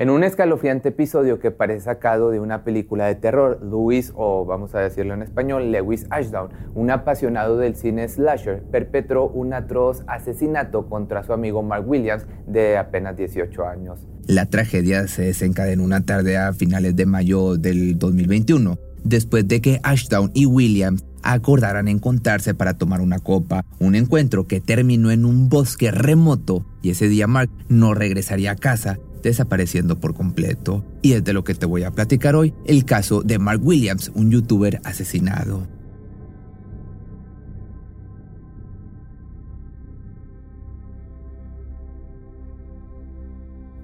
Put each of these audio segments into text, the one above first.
En un escalofriante episodio que parece sacado de una película de terror, Louis, o vamos a decirlo en español, Lewis Ashdown, un apasionado del cine slasher, perpetró un atroz asesinato contra su amigo Mark Williams de apenas 18 años. La tragedia se desencadenó una tarde a finales de mayo del 2021, después de que Ashdown y Williams acordaran encontrarse para tomar una copa, un encuentro que terminó en un bosque remoto y ese día Mark no regresaría a casa desapareciendo por completo. Y es de lo que te voy a platicar hoy, el caso de Mark Williams, un youtuber asesinado.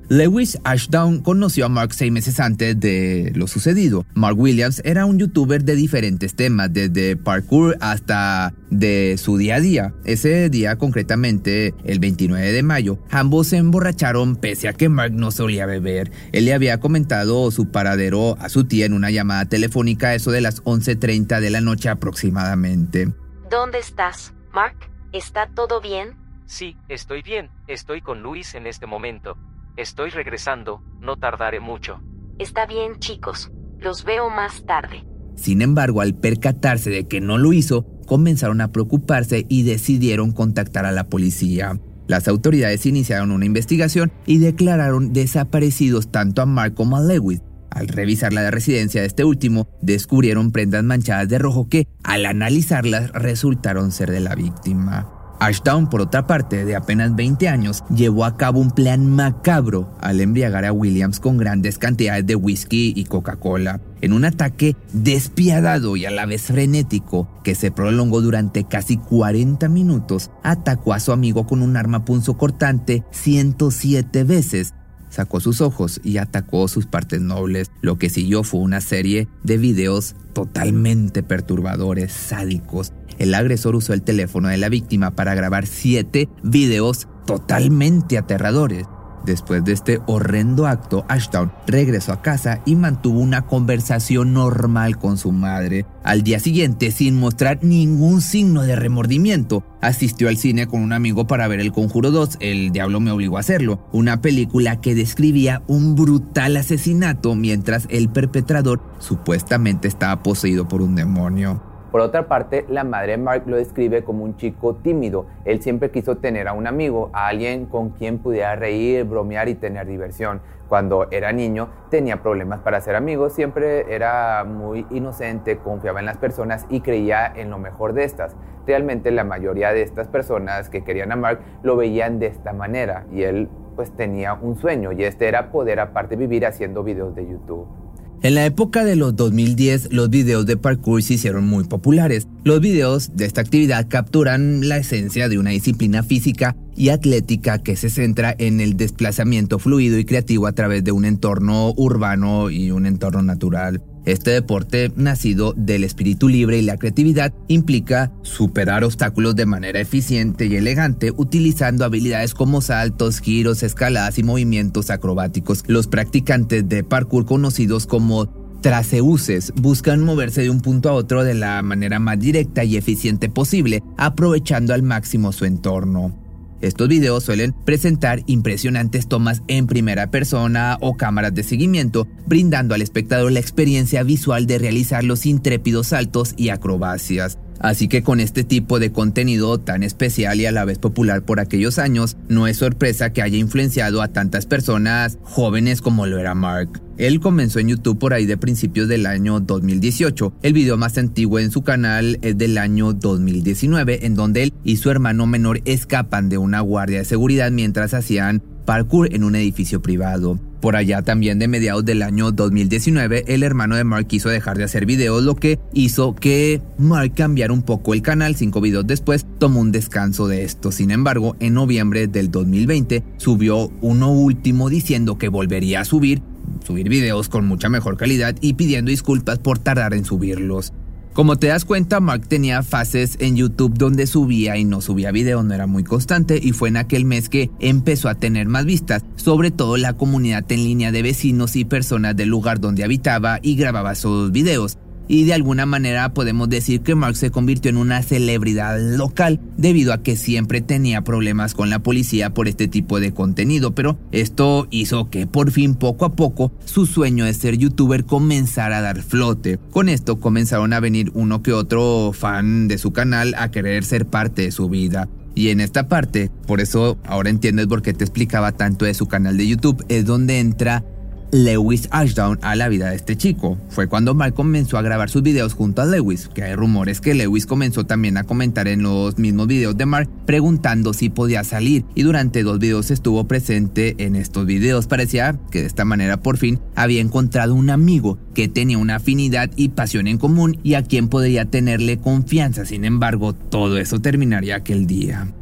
Lewis Ashdown conoció a Mark seis meses antes de lo sucedido. Mark Williams era un youtuber de diferentes temas, desde parkour hasta de su día a día. Ese día, concretamente el 29 de mayo, ambos se emborracharon pese a que Mark no solía beber. Él le había comentado su paradero a su tía en una llamada telefónica eso de las 11.30 de la noche aproximadamente. ¿Dónde estás, Mark? ¿Está todo bien? Sí, estoy bien. Estoy con Luis en este momento. Estoy regresando, no tardaré mucho. Está bien, chicos. Los veo más tarde. Sin embargo, al percatarse de que no lo hizo, comenzaron a preocuparse y decidieron contactar a la policía. Las autoridades iniciaron una investigación y declararon desaparecidos tanto a Mark como a Lewis. Al revisar la residencia de este último, descubrieron prendas manchadas de rojo que, al analizarlas, resultaron ser de la víctima. Ashdown, por otra parte, de apenas 20 años, llevó a cabo un plan macabro al embriagar a Williams con grandes cantidades de whisky y Coca-Cola, en un ataque despiadado y a la vez frenético que se prolongó durante casi 40 minutos, atacó a su amigo con un arma punzocortante 107 veces, sacó sus ojos y atacó sus partes nobles. Lo que siguió fue una serie de videos totalmente perturbadores, sádicos, el agresor usó el teléfono de la víctima para grabar siete videos totalmente aterradores. Después de este horrendo acto, Ashdown regresó a casa y mantuvo una conversación normal con su madre. Al día siguiente, sin mostrar ningún signo de remordimiento, asistió al cine con un amigo para ver El Conjuro 2, El Diablo me obligó a hacerlo, una película que describía un brutal asesinato mientras el perpetrador supuestamente estaba poseído por un demonio. Por otra parte, la madre de Mark lo describe como un chico tímido. Él siempre quiso tener a un amigo, a alguien con quien pudiera reír, bromear y tener diversión. Cuando era niño tenía problemas para ser amigos, siempre era muy inocente, confiaba en las personas y creía en lo mejor de estas. Realmente la mayoría de estas personas que querían a Mark lo veían de esta manera y él pues tenía un sueño y este era poder aparte vivir haciendo videos de YouTube. En la época de los 2010, los videos de parkour se hicieron muy populares. Los videos de esta actividad capturan la esencia de una disciplina física y atlética que se centra en el desplazamiento fluido y creativo a través de un entorno urbano y un entorno natural. Este deporte, nacido del espíritu libre y la creatividad, implica superar obstáculos de manera eficiente y elegante utilizando habilidades como saltos, giros, escaladas y movimientos acrobáticos. Los practicantes de parkour conocidos como traseuses buscan moverse de un punto a otro de la manera más directa y eficiente posible, aprovechando al máximo su entorno. Estos videos suelen presentar impresionantes tomas en primera persona o cámaras de seguimiento, brindando al espectador la experiencia visual de realizar los intrépidos saltos y acrobacias. Así que con este tipo de contenido tan especial y a la vez popular por aquellos años, no es sorpresa que haya influenciado a tantas personas jóvenes como lo era Mark. Él comenzó en YouTube por ahí de principios del año 2018. El video más antiguo en su canal es del año 2019, en donde él y su hermano menor escapan de una guardia de seguridad mientras hacían parkour en un edificio privado. Por allá también de mediados del año 2019, el hermano de Mark quiso dejar de hacer videos, lo que hizo que Mark cambiara un poco el canal. Cinco videos después tomó un descanso de esto. Sin embargo, en noviembre del 2020 subió uno último diciendo que volvería a subir, subir videos con mucha mejor calidad y pidiendo disculpas por tardar en subirlos. Como te das cuenta, Mark tenía fases en YouTube donde subía y no subía video, no era muy constante y fue en aquel mes que empezó a tener más vistas, sobre todo la comunidad en línea de vecinos y personas del lugar donde habitaba y grababa sus videos. Y de alguna manera podemos decir que Mark se convirtió en una celebridad local debido a que siempre tenía problemas con la policía por este tipo de contenido, pero esto hizo que por fin poco a poco su sueño de ser youtuber comenzara a dar flote. Con esto comenzaron a venir uno que otro fan de su canal a querer ser parte de su vida. Y en esta parte, por eso ahora entiendes por qué te explicaba tanto de su canal de YouTube, es donde entra Lewis Ashdown a la vida de este chico. Fue cuando Mark comenzó a grabar sus videos junto a Lewis, que hay rumores que Lewis comenzó también a comentar en los mismos videos de Mark preguntando si podía salir y durante dos videos estuvo presente en estos videos. Parecía que de esta manera por fin había encontrado un amigo que tenía una afinidad y pasión en común y a quien podría tenerle confianza. Sin embargo, todo eso terminaría aquel día.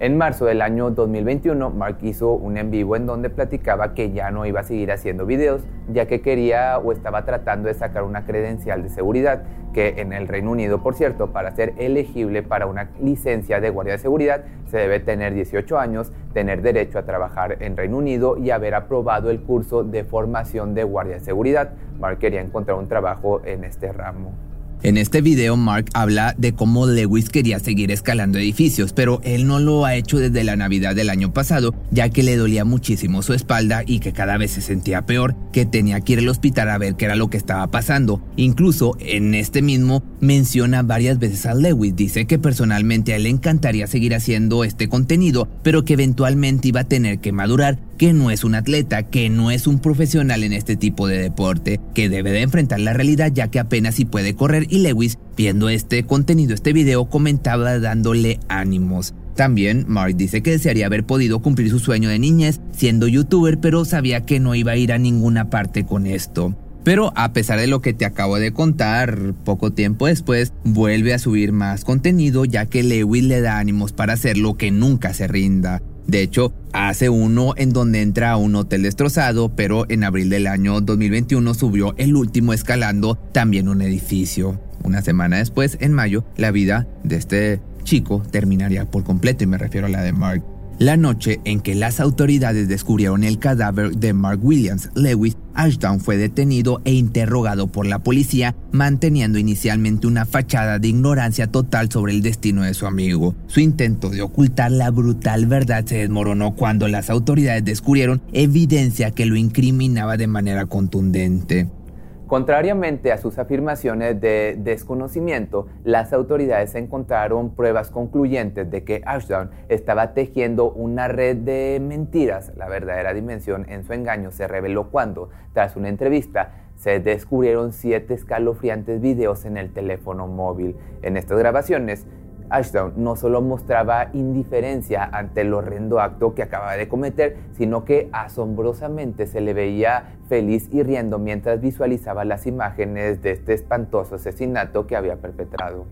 En marzo del año 2021, Mark hizo un en vivo en donde platicaba que ya no iba a seguir haciendo videos, ya que quería o estaba tratando de sacar una credencial de seguridad, que en el Reino Unido, por cierto, para ser elegible para una licencia de guardia de seguridad, se debe tener 18 años, tener derecho a trabajar en Reino Unido y haber aprobado el curso de formación de guardia de seguridad. Mark quería encontrar un trabajo en este ramo. En este video, Mark habla de cómo Lewis quería seguir escalando edificios, pero él no lo ha hecho desde la Navidad del año pasado, ya que le dolía muchísimo su espalda y que cada vez se sentía peor, que tenía que ir al hospital a ver qué era lo que estaba pasando. Incluso en este mismo menciona varias veces a Lewis, dice que personalmente a él le encantaría seguir haciendo este contenido, pero que eventualmente iba a tener que madurar que no es un atleta, que no es un profesional en este tipo de deporte, que debe de enfrentar la realidad ya que apenas si puede correr y Lewis, viendo este contenido, este video, comentaba dándole ánimos. También Mark dice que desearía haber podido cumplir su sueño de niñez siendo youtuber, pero sabía que no iba a ir a ninguna parte con esto. Pero a pesar de lo que te acabo de contar, poco tiempo después vuelve a subir más contenido ya que Lewis le da ánimos para hacer lo que nunca se rinda. De hecho, hace uno en donde entra a un hotel destrozado, pero en abril del año 2021 subió el último escalando también un edificio. Una semana después, en mayo, la vida de este chico terminaría por completo y me refiero a la de Mark. La noche en que las autoridades descubrieron el cadáver de Mark Williams Lewis, Ashdown fue detenido e interrogado por la policía, manteniendo inicialmente una fachada de ignorancia total sobre el destino de su amigo. Su intento de ocultar la brutal verdad se desmoronó cuando las autoridades descubrieron evidencia que lo incriminaba de manera contundente. Contrariamente a sus afirmaciones de desconocimiento, las autoridades encontraron pruebas concluyentes de que Ashdown estaba tejiendo una red de mentiras. La verdadera dimensión en su engaño se reveló cuando, tras una entrevista, se descubrieron siete escalofriantes videos en el teléfono móvil. En estas grabaciones, Ashdown no solo mostraba indiferencia ante el horrendo acto que acababa de cometer, sino que asombrosamente se le veía feliz y riendo mientras visualizaba las imágenes de este espantoso asesinato que había perpetrado.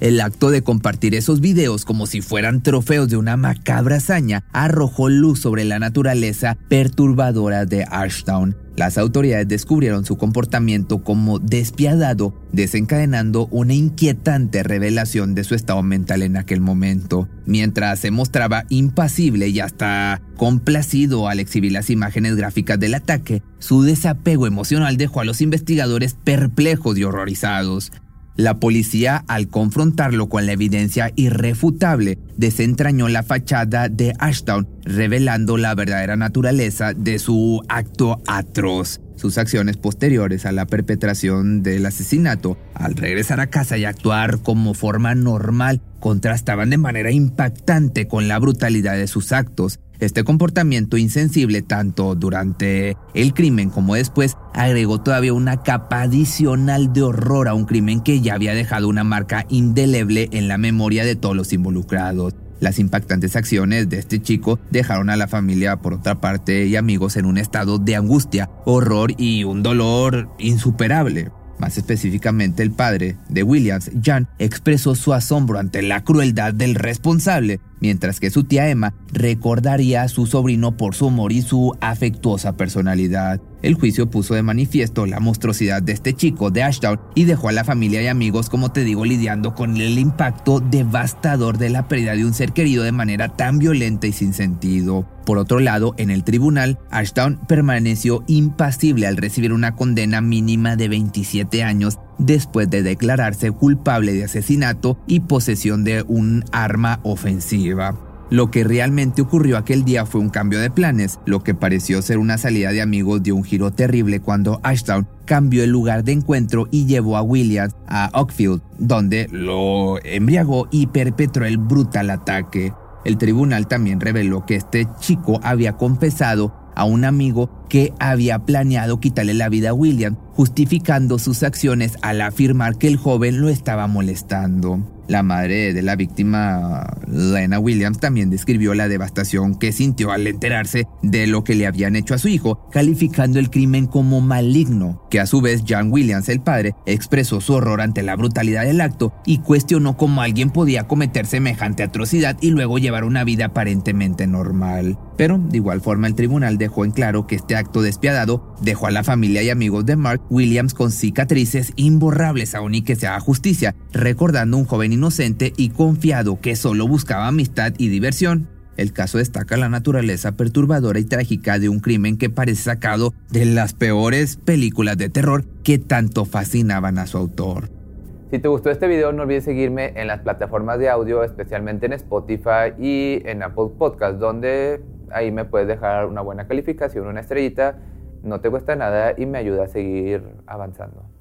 El acto de compartir esos videos como si fueran trofeos de una macabra hazaña arrojó luz sobre la naturaleza perturbadora de Ashdown. Las autoridades descubrieron su comportamiento como despiadado, desencadenando una inquietante revelación de su estado mental en aquel momento. Mientras se mostraba impasible y hasta complacido al exhibir las imágenes gráficas del ataque, su desapego emocional dejó a los investigadores perplejos y horrorizados. La policía, al confrontarlo con la evidencia irrefutable, desentrañó la fachada de Ashdown, revelando la verdadera naturaleza de su acto atroz. Sus acciones posteriores a la perpetración del asesinato, al regresar a casa y actuar como forma normal, contrastaban de manera impactante con la brutalidad de sus actos. Este comportamiento insensible tanto durante el crimen como después agregó todavía una capa adicional de horror a un crimen que ya había dejado una marca indeleble en la memoria de todos los involucrados. Las impactantes acciones de este chico dejaron a la familia por otra parte y amigos en un estado de angustia, horror y un dolor insuperable. Más específicamente, el padre de Williams, Jan, expresó su asombro ante la crueldad del responsable, mientras que su tía Emma recordaría a su sobrino por su humor y su afectuosa personalidad. El juicio puso de manifiesto la monstruosidad de este chico de Ashdown y dejó a la familia y amigos, como te digo, lidiando con el impacto devastador de la pérdida de un ser querido de manera tan violenta y sin sentido. Por otro lado, en el tribunal, Ashdown permaneció impasible al recibir una condena mínima de 27 años después de declararse culpable de asesinato y posesión de un arma ofensiva. Lo que realmente ocurrió aquel día fue un cambio de planes. Lo que pareció ser una salida de amigos dio un giro terrible cuando Ashdown cambió el lugar de encuentro y llevó a Williams a Oakfield, donde lo embriagó y perpetró el brutal ataque. El tribunal también reveló que este chico había confesado a un amigo que había planeado quitarle la vida a William, justificando sus acciones al afirmar que el joven lo estaba molestando. La madre de la víctima, Lena Williams, también describió la devastación que sintió al enterarse de lo que le habían hecho a su hijo, calificando el crimen como maligno, que a su vez John Williams, el padre, expresó su horror ante la brutalidad del acto y cuestionó cómo alguien podía cometer semejante atrocidad y luego llevar una vida aparentemente normal. Pero, de igual forma, el tribunal dejó en claro que este acto despiadado dejó a la familia y amigos de Mark Williams con cicatrices imborrables aún y que se haga justicia, recordando un joven inocente y confiado que solo buscaba amistad y diversión. El caso destaca la naturaleza perturbadora y trágica de un crimen que parece sacado de las peores películas de terror que tanto fascinaban a su autor. Si te gustó este video, no olvides seguirme en las plataformas de audio, especialmente en Spotify y en Apple Podcast, donde ahí me puedes dejar una buena calificación, una estrellita, no te cuesta nada y me ayuda a seguir avanzando.